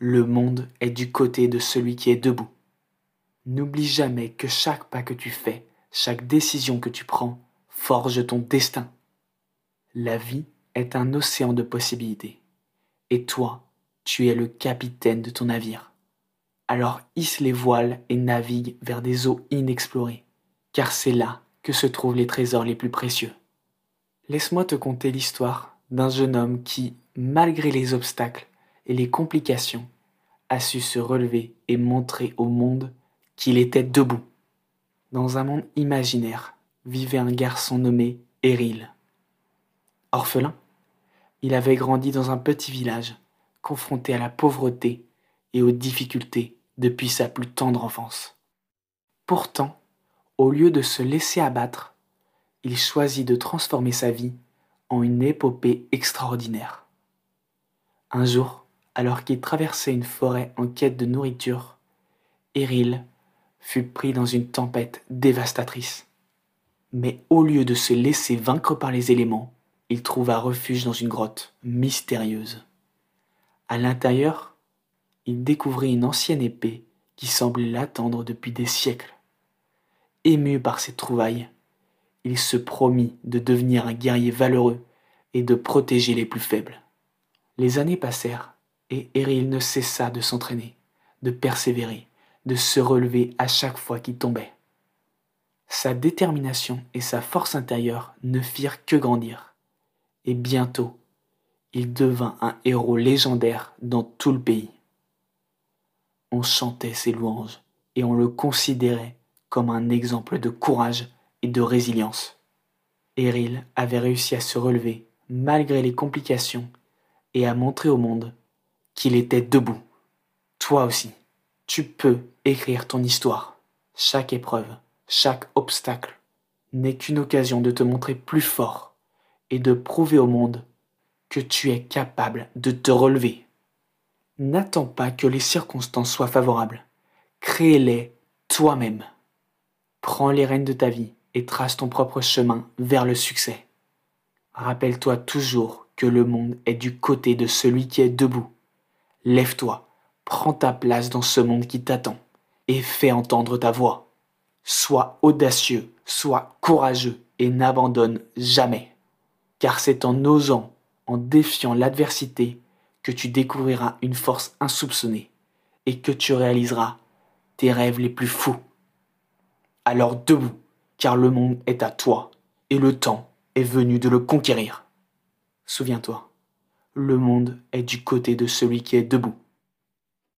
Le monde est du côté de celui qui est debout. N'oublie jamais que chaque pas que tu fais, chaque décision que tu prends, forge ton destin. La vie est un océan de possibilités. Et toi, tu es le capitaine de ton navire. Alors hisse les voiles et navigue vers des eaux inexplorées, car c'est là que se trouvent les trésors les plus précieux. Laisse-moi te conter l'histoire d'un jeune homme qui, malgré les obstacles et les complications, a su se relever et montrer au monde qu'il était debout. Dans un monde imaginaire vivait un garçon nommé Eril. Orphelin, il avait grandi dans un petit village, confronté à la pauvreté et aux difficultés depuis sa plus tendre enfance. Pourtant, au lieu de se laisser abattre, il choisit de transformer sa vie en une épopée extraordinaire. Un jour, alors qu'il traversait une forêt en quête de nourriture, Eril fut pris dans une tempête dévastatrice. Mais au lieu de se laisser vaincre par les éléments, il trouva refuge dans une grotte mystérieuse. À l'intérieur, il découvrit une ancienne épée qui semblait l'attendre depuis des siècles. Ému par ces trouvailles, il se promit de devenir un guerrier valeureux et de protéger les plus faibles. Les années passèrent et Eril ne cessa de s'entraîner, de persévérer, de se relever à chaque fois qu'il tombait. Sa détermination et sa force intérieure ne firent que grandir, et bientôt il devint un héros légendaire dans tout le pays. On chantait ses louanges et on le considérait comme un exemple de courage et de résilience. Eril avait réussi à se relever malgré les complications et à montrer au monde qu'il était debout. Toi aussi, tu peux écrire ton histoire. Chaque épreuve, chaque obstacle n'est qu'une occasion de te montrer plus fort et de prouver au monde que tu es capable de te relever. N'attends pas que les circonstances soient favorables. Crée-les toi-même. Prends les rênes de ta vie et trace ton propre chemin vers le succès. Rappelle-toi toujours que le monde est du côté de celui qui est debout. Lève-toi, prends ta place dans ce monde qui t'attend et fais entendre ta voix. Sois audacieux, sois courageux et n'abandonne jamais. Car c'est en osant, en défiant l'adversité, que tu découvriras une force insoupçonnée et que tu réaliseras tes rêves les plus fous. Alors debout, car le monde est à toi et le temps est venu de le conquérir. Souviens-toi, le monde est du côté de celui qui est debout.